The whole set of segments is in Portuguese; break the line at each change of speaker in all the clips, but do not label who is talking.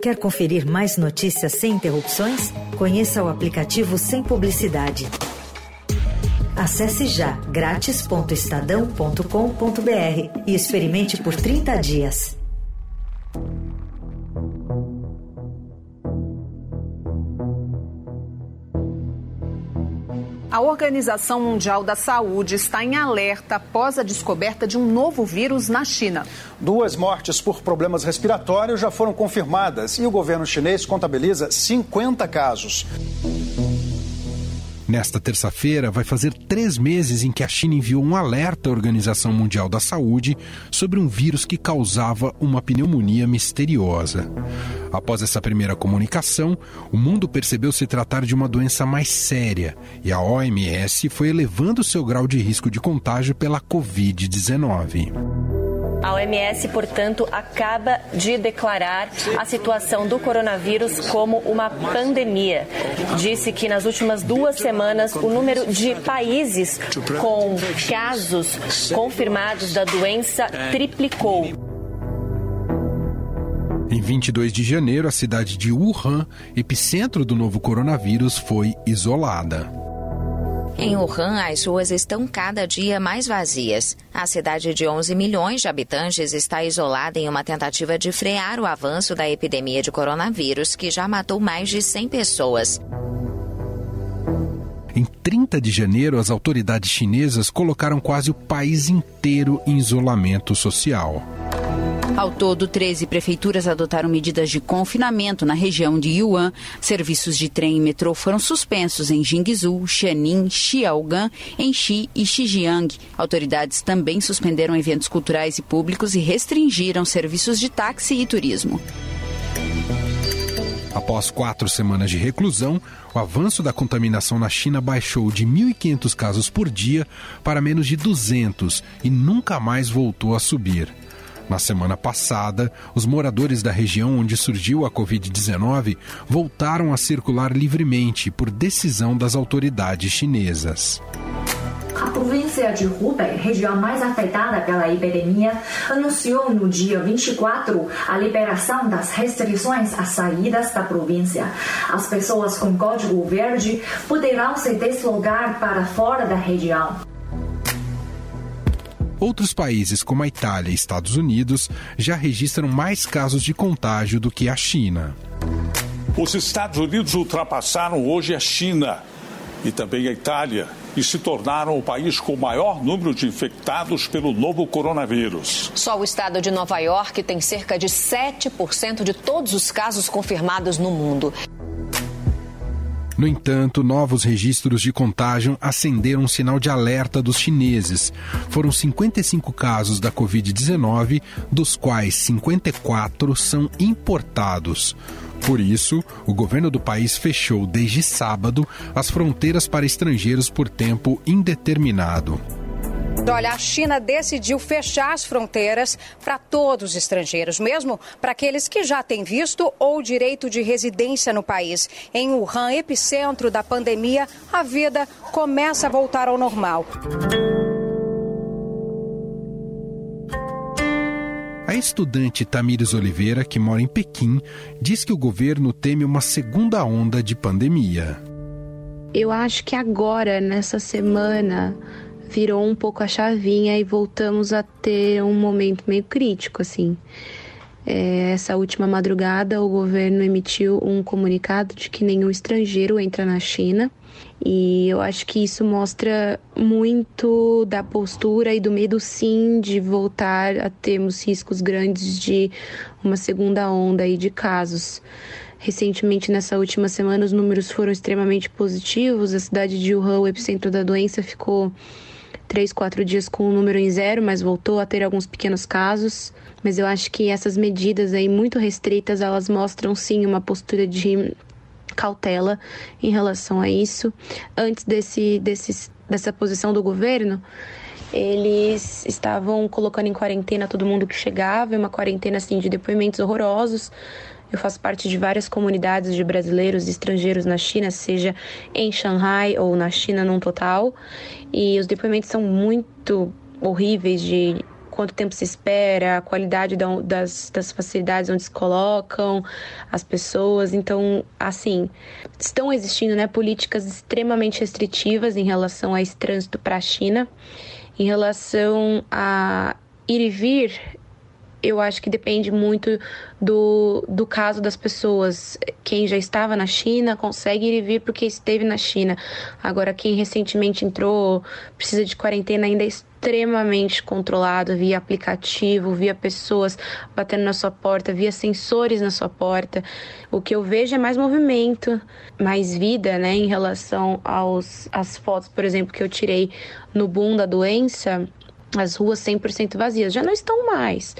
Quer conferir mais notícias sem interrupções? Conheça o aplicativo Sem Publicidade. Acesse já grátis.estadão.com.br e experimente por 30 dias.
A Organização Mundial da Saúde está em alerta após a descoberta de um novo vírus na China.
Duas mortes por problemas respiratórios já foram confirmadas e o governo chinês contabiliza 50 casos.
Nesta terça-feira, vai fazer três meses em que a China enviou um alerta à Organização Mundial da Saúde sobre um vírus que causava uma pneumonia misteriosa. Após essa primeira comunicação, o mundo percebeu se tratar de uma doença mais séria e a OMS foi elevando seu grau de risco de contágio pela Covid-19.
A OMS, portanto, acaba de declarar a situação do coronavírus como uma pandemia. Disse que nas últimas duas semanas o número de países com casos confirmados da doença triplicou.
Em 22 de janeiro, a cidade de Wuhan, epicentro do novo coronavírus, foi isolada.
Em Wuhan, as ruas estão cada dia mais vazias. A cidade de 11 milhões de habitantes está isolada em uma tentativa de frear o avanço da epidemia de coronavírus, que já matou mais de 100 pessoas.
Em 30 de janeiro, as autoridades chinesas colocaram quase o país inteiro em isolamento social.
Ao todo, 13 prefeituras adotaram medidas de confinamento na região de Yuan. Serviços de trem e metrô foram suspensos em Jingzhou, Xianin, Xiaogan, Enchi e Xinjiang. Autoridades também suspenderam eventos culturais e públicos e restringiram serviços de táxi e turismo.
Após quatro semanas de reclusão, o avanço da contaminação na China baixou de 1.500 casos por dia para menos de 200 e nunca mais voltou a subir. Na semana passada, os moradores da região onde surgiu a Covid-19 voltaram a circular livremente por decisão das autoridades chinesas.
A província de Hubei, região mais afetada pela epidemia, anunciou no dia 24 a liberação das restrições às saídas da província. As pessoas com código verde poderão se deslocar para fora da região.
Outros países, como a Itália e Estados Unidos, já registram mais casos de contágio do que a China.
Os Estados Unidos ultrapassaram hoje a China e também a Itália e se tornaram o país com o maior número de infectados pelo novo coronavírus.
Só o estado de Nova York tem cerca de 7% de todos os casos confirmados no mundo.
No entanto, novos registros de contágio acenderam um sinal de alerta dos chineses. Foram 55 casos da Covid-19, dos quais 54 são importados. Por isso, o governo do país fechou desde sábado as fronteiras para estrangeiros por tempo indeterminado.
Olha, a China decidiu fechar as fronteiras para todos os estrangeiros, mesmo para aqueles que já têm visto ou direito de residência no país. Em Wuhan, epicentro da pandemia, a vida começa a voltar ao normal.
A estudante Tamires Oliveira, que mora em Pequim, diz que o governo teme uma segunda onda de pandemia.
Eu acho que agora, nessa semana, virou um pouco a chavinha e voltamos a ter um momento meio crítico, assim. É, essa última madrugada, o governo emitiu um comunicado de que nenhum estrangeiro entra na China. E eu acho que isso mostra muito da postura e do medo, sim, de voltar a termos riscos grandes de uma segunda onda aí de casos. Recentemente, nessa última semana, os números foram extremamente positivos. A cidade de Wuhan, o epicentro da doença, ficou três, quatro dias com o número em zero, mas voltou a ter alguns pequenos casos. Mas eu acho que essas medidas aí muito restritas, elas mostram sim uma postura de cautela em relação a isso. Antes desse, desse, dessa posição do governo, eles estavam colocando em quarentena todo mundo que chegava, uma quarentena assim de depoimentos horrorosos eu faço parte de várias comunidades de brasileiros e estrangeiros na China, seja em Shanghai ou na China num total, e os depoimentos são muito horríveis de quanto tempo se espera, a qualidade das, das facilidades onde se colocam as pessoas. Então, assim, estão existindo né, políticas extremamente restritivas em relação a esse trânsito para a China. Em relação a ir e vir, eu acho que depende muito do, do caso das pessoas. Quem já estava na China consegue ir e vir porque esteve na China. Agora, quem recentemente entrou, precisa de quarentena, ainda é extremamente controlado via aplicativo, via pessoas batendo na sua porta, via sensores na sua porta. O que eu vejo é mais movimento, mais vida, né, em relação aos as fotos, por exemplo, que eu tirei no boom da doença as ruas 100% vazias. Já não estão mais,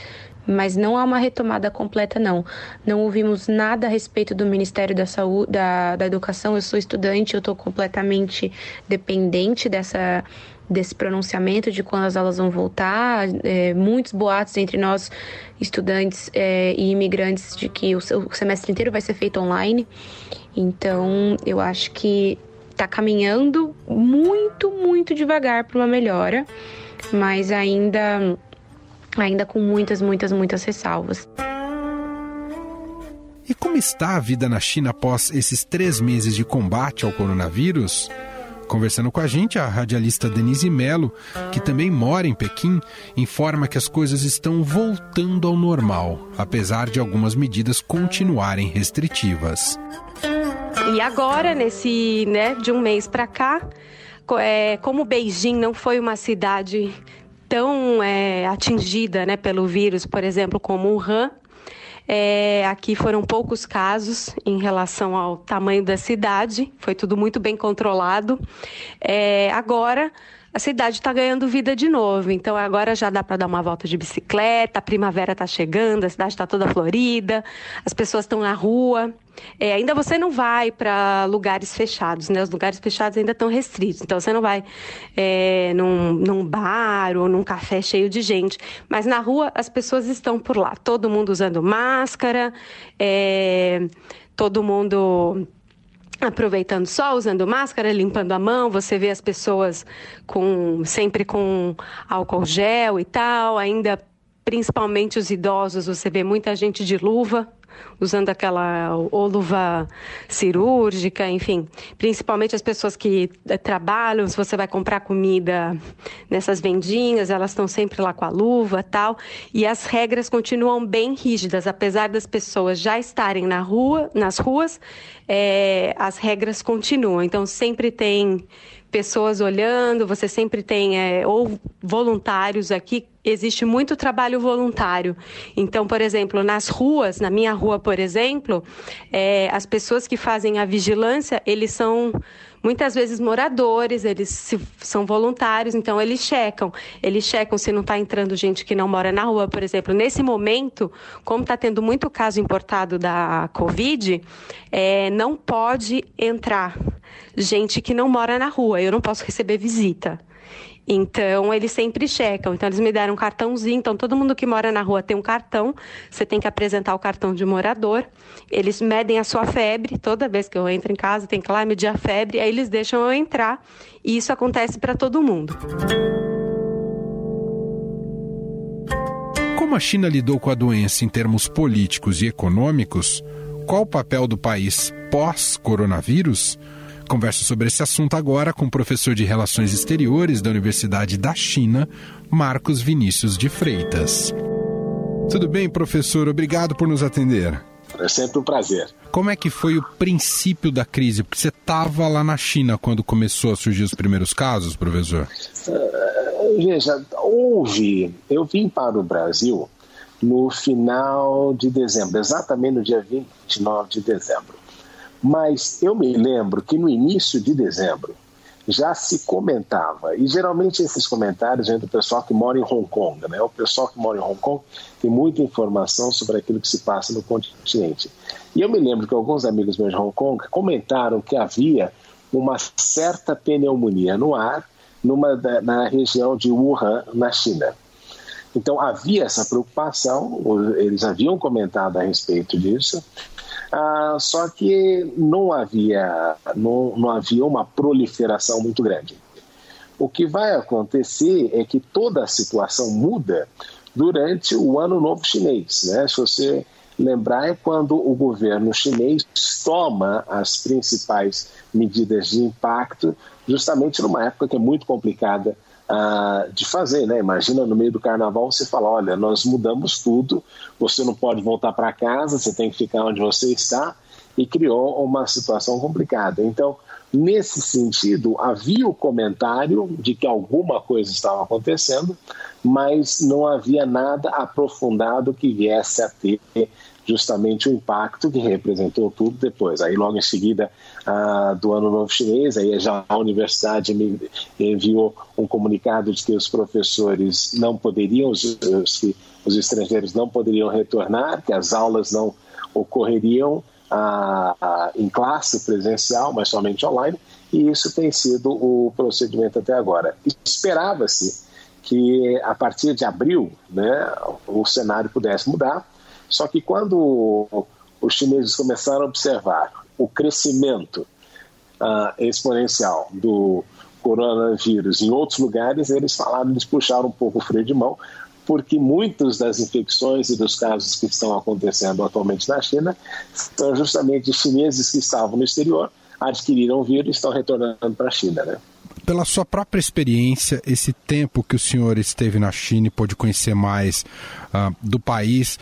mas não há uma retomada completa, não. Não ouvimos nada a respeito do Ministério da Saúde, da, da Educação. Eu sou estudante, eu estou completamente dependente dessa desse pronunciamento de quando as aulas vão voltar, é, muitos boatos entre nós estudantes é, e imigrantes de que o, o semestre inteiro vai ser feito online. Então, eu acho que está caminhando muito, muito devagar para uma melhora mas ainda, ainda com muitas, muitas, muitas ressalvas.
E como está a vida na China após esses três meses de combate ao coronavírus? Conversando com a gente, a radialista Denise Mello, que também mora em Pequim, informa que as coisas estão voltando ao normal, apesar de algumas medidas continuarem restritivas.
E agora, nesse, né, de um mês para cá, é, como Beijing não foi uma cidade tão é, atingida né, pelo vírus, por exemplo, como Wuhan, é, aqui foram poucos casos em relação ao tamanho da cidade, foi tudo muito bem controlado. É, agora, a cidade está ganhando vida de novo. Então agora já dá para dar uma volta de bicicleta, a primavera está chegando, a cidade está toda florida, as pessoas estão na rua. É, ainda você não vai para lugares fechados, né? Os lugares fechados ainda estão restritos. Então você não vai é, num, num bar ou num café cheio de gente. Mas na rua as pessoas estão por lá. Todo mundo usando máscara, é, todo mundo aproveitando sol, usando máscara, limpando a mão, você vê as pessoas com sempre com álcool gel e tal, ainda principalmente os idosos, você vê muita gente de luva, usando aquela luva cirúrgica, enfim, principalmente as pessoas que eh, trabalham, se você vai comprar comida nessas vendinhas, elas estão sempre lá com a luva, tal, e as regras continuam bem rígidas, apesar das pessoas já estarem na rua, nas ruas, é, as regras continuam. Então sempre tem pessoas olhando, você sempre tem é, ou voluntários aqui. Existe muito trabalho voluntário. Então, por exemplo, nas ruas, na minha rua, por exemplo, é, as pessoas que fazem a vigilância, eles são muitas vezes moradores, eles se, são voluntários, então eles checam. Eles checam se não está entrando gente que não mora na rua, por exemplo. Nesse momento, como está tendo muito caso importado da Covid, é, não pode entrar gente que não mora na rua. Eu não posso receber visita. Então, eles sempre checam. Então, eles me deram um cartãozinho. Então, todo mundo que mora na rua tem um cartão. Você tem que apresentar o cartão de morador. Eles medem a sua febre. Toda vez que eu entro em casa, tem que lá medir a febre. Aí, eles deixam eu entrar. E isso acontece para todo mundo.
Como a China lidou com a doença em termos políticos e econômicos, qual o papel do país pós-coronavírus? Converso sobre esse assunto agora com o professor de Relações Exteriores da Universidade da China, Marcos Vinícius de Freitas. Tudo bem, professor? Obrigado por nos atender.
É sempre um prazer.
Como é que foi o princípio da crise? Porque você estava lá na China quando começou a surgir os primeiros casos, professor?
Uh, veja, houve. Eu vim para o Brasil no final de dezembro, exatamente no dia 29 de dezembro. Mas eu me lembro que no início de dezembro já se comentava, e geralmente esses comentários vêm do pessoal que mora em Hong Kong, né? O pessoal que mora em Hong Kong tem muita informação sobre aquilo que se passa no continente. E eu me lembro que alguns amigos meus de Hong Kong comentaram que havia uma certa pneumonia no ar numa, na região de Wuhan, na China. Então havia essa preocupação, eles haviam comentado a respeito disso, ah, só que não havia, não, não havia uma proliferação muito grande. O que vai acontecer é que toda a situação muda durante o Ano Novo Chinês. Né? Se você lembrar, é quando o governo chinês toma as principais medidas de impacto, justamente numa época que é muito complicada uh, de fazer. Né? Imagina no meio do carnaval você fala: olha, nós mudamos tudo, você não pode voltar para casa, você tem que ficar onde você está, e criou uma situação complicada. Então, Nesse sentido, havia o comentário de que alguma coisa estava acontecendo, mas não havia nada aprofundado que viesse a ter justamente o impacto que representou tudo depois. Aí, logo em seguida uh, do Ano Novo Chinês, aí já a universidade me enviou um comunicado de que os professores não poderiam, os, os, os estrangeiros não poderiam retornar, que as aulas não ocorreriam em classe presencial, mas somente online, e isso tem sido o procedimento até agora. Esperava-se que a partir de abril né, o cenário pudesse mudar, só que quando os chineses começaram a observar o crescimento uh, exponencial do coronavírus em outros lugares, eles falaram, eles puxaram um pouco o freio de mão, porque muitas das infecções e dos casos que estão acontecendo atualmente na China são justamente chineses que estavam no exterior, adquiriram o vírus e estão retornando para a China, né?
Pela sua própria experiência, esse tempo que o senhor esteve na China e pôde conhecer mais uh, do país,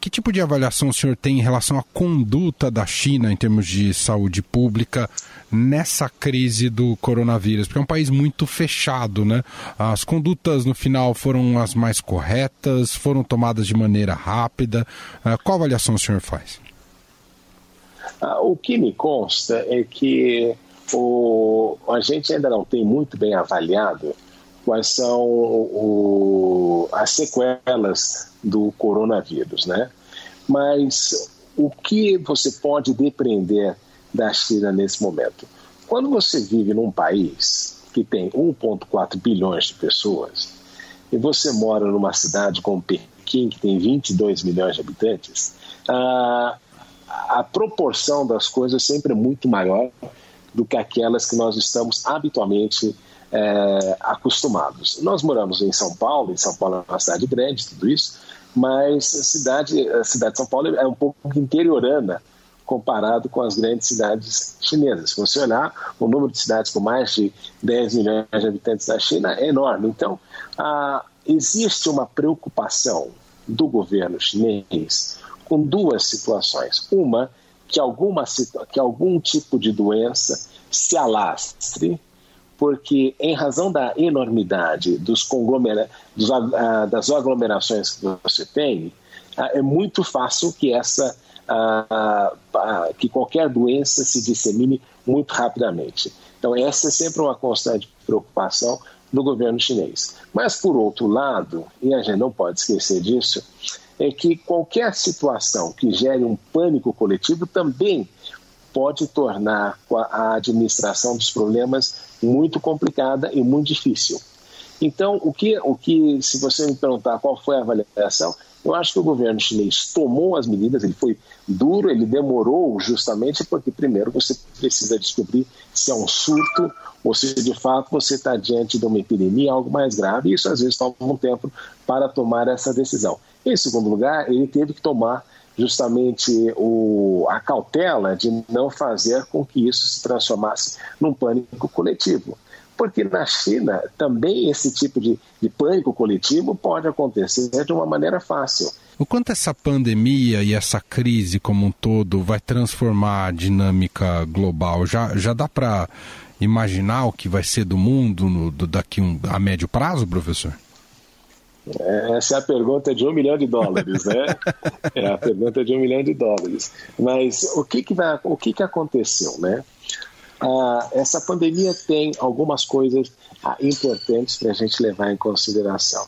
que tipo de avaliação o senhor tem em relação à conduta da China em termos de saúde pública nessa crise do coronavírus? Porque é um país muito fechado, né? As condutas no final foram as mais corretas, foram tomadas de maneira rápida. Uh, qual avaliação o senhor faz?
Ah, o que me consta é que o, a gente ainda não tem muito bem avaliado quais são o, as sequelas do coronavírus, né? Mas o que você pode depreender da China nesse momento? Quando você vive num país que tem 1,4 bilhões de pessoas e você mora numa cidade como Pequim, que tem 22 milhões de habitantes, a, a proporção das coisas sempre é muito maior do que aquelas que nós estamos habitualmente é, acostumados. Nós moramos em São Paulo, e São Paulo é uma cidade grande, tudo isso, mas a cidade, a cidade de São Paulo é um pouco interiorana comparado com as grandes cidades chinesas. Se você olhar, o número de cidades com mais de 10 milhões de habitantes da China é enorme. Então, existe uma preocupação do governo chinês com duas situações. Uma, que, alguma, que algum tipo de doença se alastre, porque, em razão da enormidade dos conglomera, dos, das aglomerações que você tem, é muito fácil que essa que qualquer doença se dissemine muito rapidamente. Então, essa é sempre uma constante preocupação do governo chinês. Mas, por outro lado, e a gente não pode esquecer disso, é que qualquer situação que gere um pânico coletivo também pode tornar a administração dos problemas muito complicada e muito difícil. Então, o que, o que, se você me perguntar qual foi a avaliação, eu acho que o governo chinês tomou as medidas, ele foi duro, ele demorou justamente porque, primeiro, você precisa descobrir se é um surto ou se de fato você está diante de uma epidemia, algo mais grave, e isso às vezes toma um tempo para tomar essa decisão. Em segundo lugar, ele teve que tomar justamente o, a cautela de não fazer com que isso se transformasse num pânico coletivo. Porque na China também esse tipo de, de pânico coletivo pode acontecer de uma maneira fácil.
O quanto essa pandemia e essa crise como um todo vai transformar a dinâmica global? Já, já dá para imaginar o que vai ser do mundo no, do, daqui um, a médio prazo, professor?
Essa é a pergunta de um milhão de dólares, né? É a pergunta de um milhão de dólares. Mas o que que, vai, o que, que aconteceu, né? Ah, essa pandemia tem algumas coisas ah, importantes para a gente levar em consideração.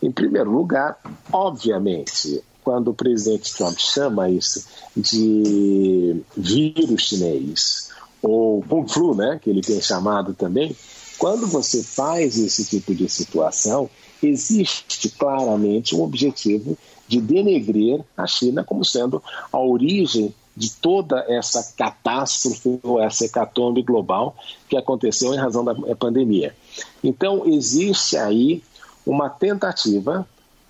Em primeiro lugar, obviamente, quando o presidente Trump chama isso de vírus chinês, ou Kung Flu, né, que ele tem chamado também, quando você faz esse tipo de situação, existe claramente um objetivo de denegrir a China como sendo a origem de toda essa catástrofe ou essa hecatombe global que aconteceu em razão da pandemia. Então, existe aí uma tentativa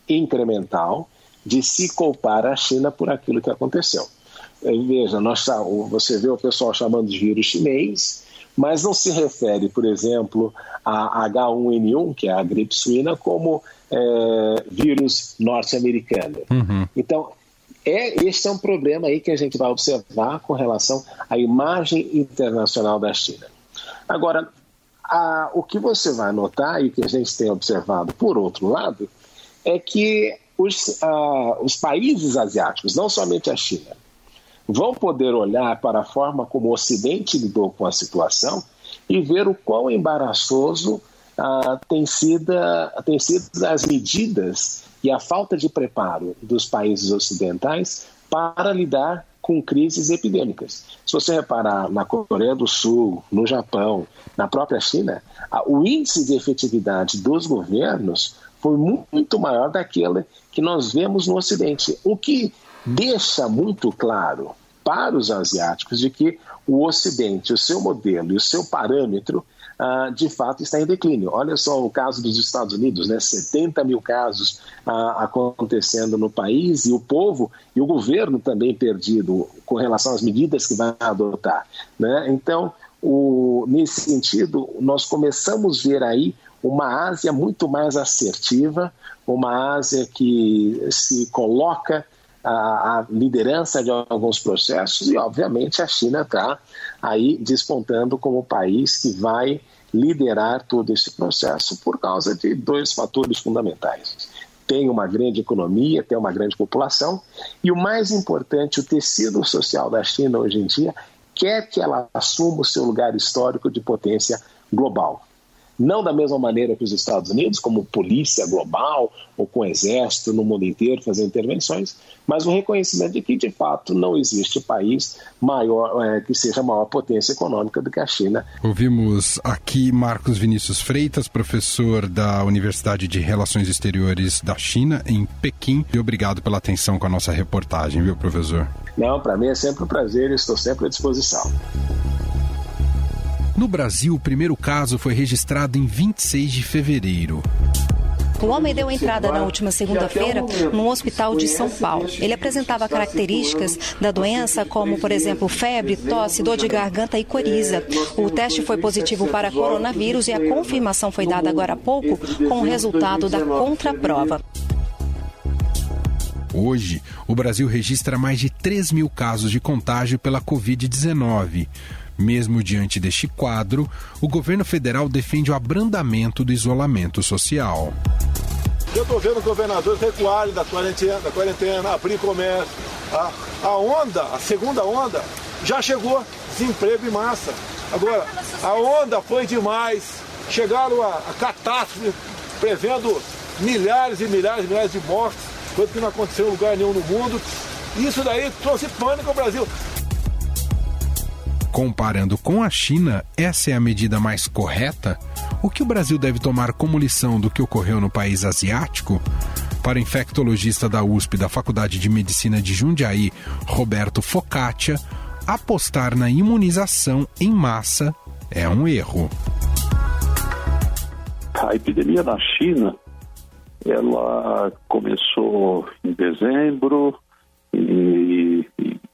incremental de se culpar a China por aquilo que aconteceu. Veja, nós, você vê o pessoal chamando de vírus chinês, mas não se refere, por exemplo, a H1N1, que é a gripe suína, como é, vírus norte-americano. Uhum. Então, é, este é um problema aí que a gente vai observar com relação à imagem internacional da China. Agora, a, o que você vai notar e que a gente tem observado por outro lado é que os, a, os países asiáticos, não somente a China, vão poder olhar para a forma como o Ocidente lidou com a situação e ver o quão embaraçoso ah, tem, sido, tem sido as medidas e a falta de preparo dos países ocidentais para lidar com crises epidêmicas. Se você reparar na Coreia do Sul, no Japão, na própria China, o índice de efetividade dos governos foi muito maior daquele que nós vemos no Ocidente, o que deixa muito claro para os asiáticos de que o Ocidente, o seu modelo e o seu parâmetro Uh, de fato está em declínio. Olha só o caso dos Estados Unidos, né? 70 mil casos uh, acontecendo no país e o povo e o governo também perdido com relação às medidas que vai adotar. Né? Então, o, nesse sentido, nós começamos a ver aí uma Ásia muito mais assertiva, uma Ásia que se coloca a, a liderança de alguns processos e, obviamente, a China está aí despontando como país que vai liderar todo esse processo por causa de dois fatores fundamentais. Tem uma grande economia, tem uma grande população e, o mais importante, o tecido social da China hoje em dia quer que ela assuma o seu lugar histórico de potência global não da mesma maneira que os Estados Unidos, como polícia global ou com exército no mundo inteiro fazendo intervenções, mas o reconhecimento de que, de fato, não existe país maior é, que seja maior potência econômica do que a China.
Ouvimos aqui Marcos Vinícius Freitas, professor da Universidade de Relações Exteriores da China, em Pequim. E obrigado pela atenção com a nossa reportagem, viu, professor?
Não, para mim é sempre um prazer estou sempre à disposição.
No Brasil, o primeiro caso foi registrado em 26 de fevereiro.
O homem deu entrada na última segunda-feira num hospital de São Paulo. Ele apresentava características da doença, como, por exemplo, febre, tosse, dor de garganta e coriza. O teste foi positivo para coronavírus e a confirmação foi dada agora há pouco com o resultado da contraprova.
Hoje, o Brasil registra mais de 3 mil casos de contágio pela Covid-19. Mesmo diante deste quadro, o governo federal defende o abrandamento do isolamento social.
Eu estou vendo governadores recuarem da quarentena, da quarentena abrir comércio. A, a onda, a segunda onda, já chegou desemprego em massa. Agora, a onda foi demais. Chegaram a, a catástrofe, prevendo milhares e milhares e milhares de mortes, coisa que não aconteceu em lugar nenhum no mundo. Isso daí trouxe pânico ao Brasil.
Comparando com a China, essa é a medida mais correta? O que o Brasil deve tomar como lição do que ocorreu no país asiático? Para o infectologista da USP da Faculdade de Medicina de Jundiaí, Roberto Focaccia, apostar na imunização em massa é um erro.
A epidemia na China, ela começou em dezembro e,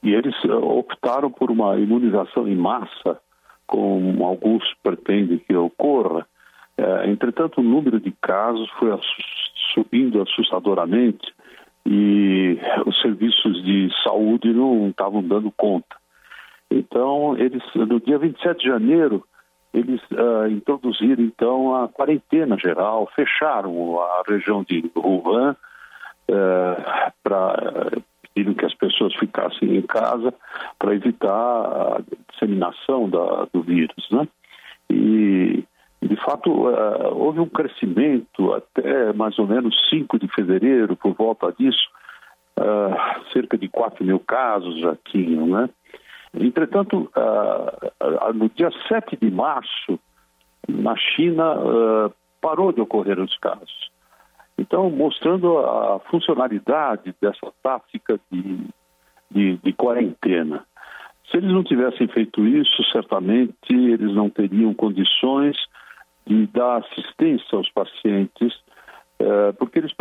e eles eh, optaram por uma imunização em massa, como alguns pretendem que ocorra. É, entretanto, o número de casos foi subindo assustadoramente e os serviços de saúde não estavam dando conta. Então, eles, no dia 27 de janeiro, eles uh, introduziram então a quarentena geral, fecharam a região de Wuhan uh, para que as pessoas ficassem em casa para evitar a disseminação da, do vírus, né? E, de fato, uh, houve um crescimento até mais ou menos 5 de fevereiro, por volta disso, uh, cerca de 4 mil casos já tinham, né? Entretanto, uh, no dia 7 de março, na China, parou de ocorrer os casos. Então, mostrando a funcionalidade dessa tática de, de, de quarentena. Se eles não tivessem feito isso, certamente eles não teriam condições de dar assistência aos pacientes, uh, porque eles,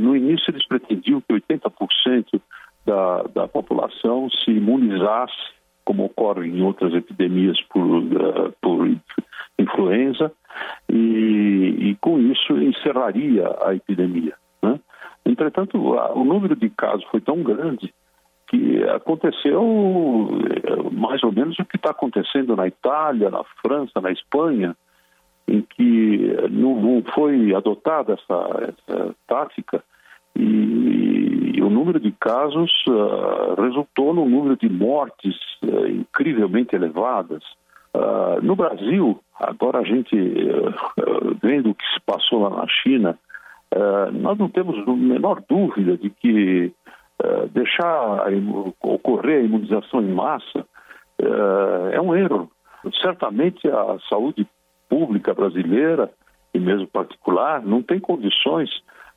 no início eles pretendiam que 80% da, da população se imunizasse, como ocorre em outras epidemias por, uh, por influenza, e, e, com isso encerraria a epidemia. Né? Entretanto, o número de casos foi tão grande que aconteceu eh, mais ou menos o que está acontecendo na Itália, na França, na Espanha, em que não, foi adotada essa, essa tática e, o número de casos uh, resultou num número de mortes uh, incrivelmente elevadas. Uh, no Brasil, agora a gente vendo o que se passou lá na China, nós não temos a menor dúvida de que deixar ocorrer a imunização em massa é um erro. Certamente a saúde pública brasileira e mesmo particular não tem condições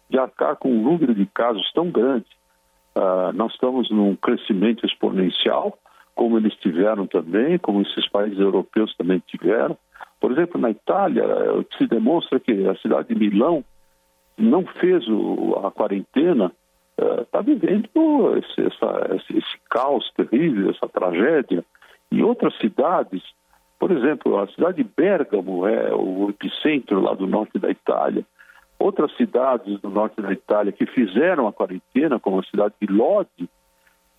de arcar com um número de casos tão grande. Uh, nós estamos num crescimento exponencial, como eles tiveram também, como esses países europeus também tiveram. Por exemplo, na Itália, se demonstra que a cidade de Milão não fez o, a quarentena, está uh, vivendo esse, essa, esse caos terrível, essa tragédia. E outras cidades por exemplo, a cidade de Bergamo é o epicentro lá do norte da Itália. Outras cidades do norte da Itália que fizeram a quarentena, como a cidade de Lodi,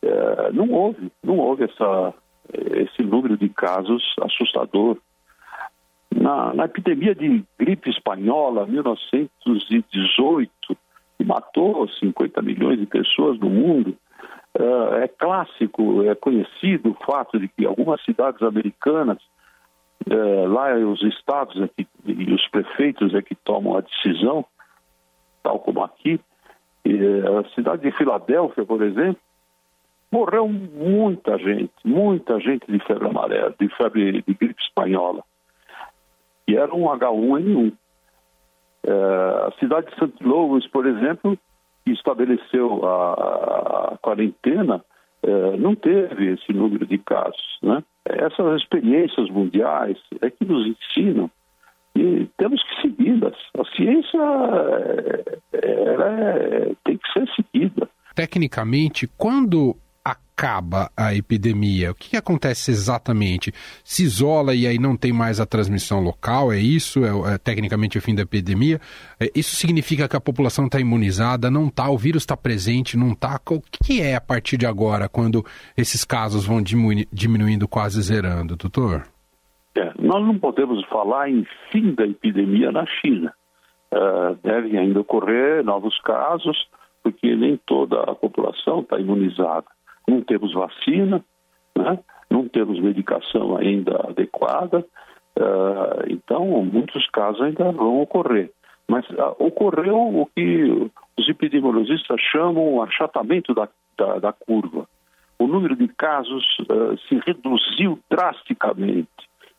é, não houve, não houve essa, esse número de casos assustador. Na, na epidemia de gripe espanhola, 1918, que matou 50 milhões de pessoas no mundo, é, é clássico, é conhecido o fato de que algumas cidades americanas é, lá os estados é que, e os prefeitos é que tomam a decisão, tal como aqui. E, a cidade de Filadélfia, por exemplo, morreu muita gente, muita gente de febre amarela, de febre de gripe espanhola. E era um H1N1. É, a cidade de St. Louis, por exemplo, que estabeleceu a, a quarentena, é, não teve esse número de casos, né? Essas experiências mundiais é que nos ensinam e temos que segui-las. A ciência ela é, tem que ser seguida.
Tecnicamente, quando acaba a epidemia? O que, que, acontece exatamente? Se isola e aí não tem mais a transmissão local? É isso? É, é tecnicamente o fim da epidemia? É, isso significa que a população está imunizada? Não está? O vírus está presente? Não está? O que é a partir de agora, quando esses casos vão diminu diminuindo, quase zerando, doutor?
É, nós não podemos falar em fim da epidemia na China. Uh, devem ainda ocorrer novos casos, porque nem toda a população está imunizada não temos vacina, né? não temos medicação ainda adequada, uh, então muitos casos ainda vão ocorrer. Mas uh, ocorreu o que os epidemiologistas chamam o achatamento da, da, da curva. O número de casos uh, se reduziu drasticamente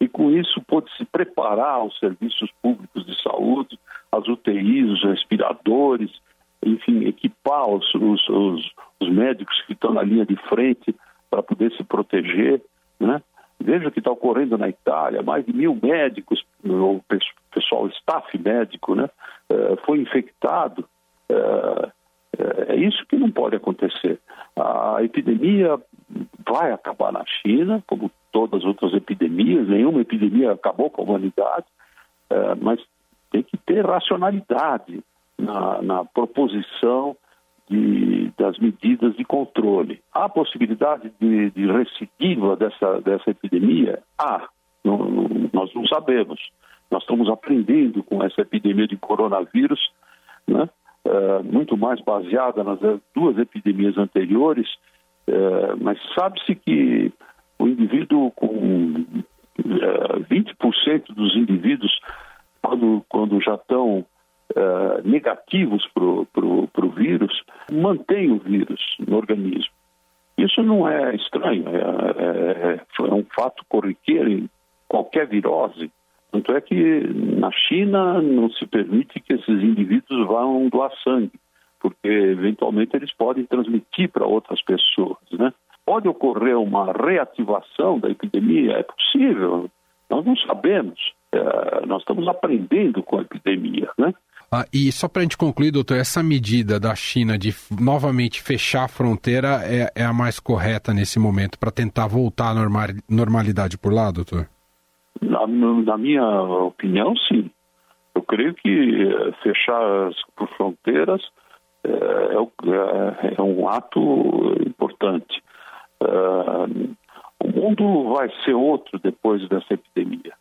e com isso pôde-se preparar os serviços públicos de saúde, as UTIs, os respiradores, enfim, equipar os, os, os, os médicos que estão na linha de frente para poder se proteger, né? Veja o que está ocorrendo na Itália, mais de mil médicos, o pessoal, staff médico, né, eh, foi infectado. Eh, eh, é isso que não pode acontecer. A epidemia vai acabar na China, como todas as outras epidemias, nenhuma epidemia acabou com a humanidade, mas tem que ter racionalidade na, na proposição de, das medidas de controle. Há possibilidade de, de recidiva dessa, dessa epidemia? Há, não, não, nós não sabemos. Nós estamos aprendendo com essa epidemia de coronavírus, né? É, muito mais baseada nas duas epidemias anteriores, é, mas sabe-se que o indivíduo com é, 20% dos indivíduos, quando, quando já estão uh, negativos para o vírus, mantém o vírus no organismo. Isso não é estranho, é, é, é um fato corriqueiro em qualquer virose. Tanto é que na China não se permite que esses indivíduos vão doar sangue, porque eventualmente eles podem transmitir para outras pessoas. Né? Pode ocorrer uma reativação da epidemia? É possível, nós não sabemos. É, nós estamos aprendendo com a epidemia, né?
Ah, e só para a gente concluir, doutor, essa medida da China de novamente fechar a fronteira é, é a mais correta nesse momento para tentar voltar à normalidade por lá, doutor?
Na, na, minha opinião, sim. Eu creio que eh, fechar as fronteiras é, é, é um ato importante. Uh, o mundo vai ser outro depois dessa epidemia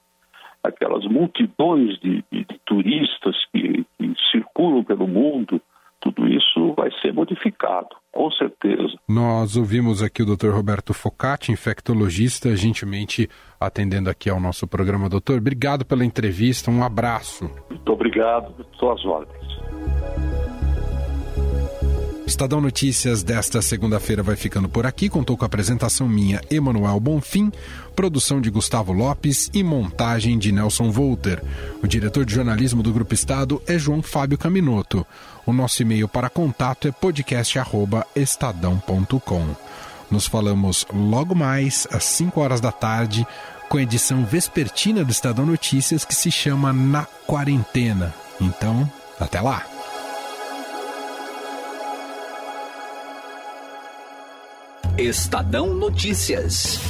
aquelas multidões de, de, de turistas que, que circulam pelo mundo, tudo isso vai ser modificado, com certeza.
Nós ouvimos aqui o Dr. Roberto Focati, infectologista, gentilmente atendendo aqui ao nosso programa. Doutor, obrigado pela entrevista, um abraço.
Muito obrigado, suas ordens.
Estadão Notícias desta segunda-feira vai ficando por aqui. Contou com a apresentação minha, Emanuel Bonfim, produção de Gustavo Lopes e montagem de Nelson Volter. O diretor de jornalismo do Grupo Estado é João Fábio Caminoto. O nosso e-mail para contato é podcast@estadão.com. Nos falamos logo mais às 5 horas da tarde com a edição vespertina do Estadão Notícias que se chama Na Quarentena. Então, até lá.
Estadão Notícias.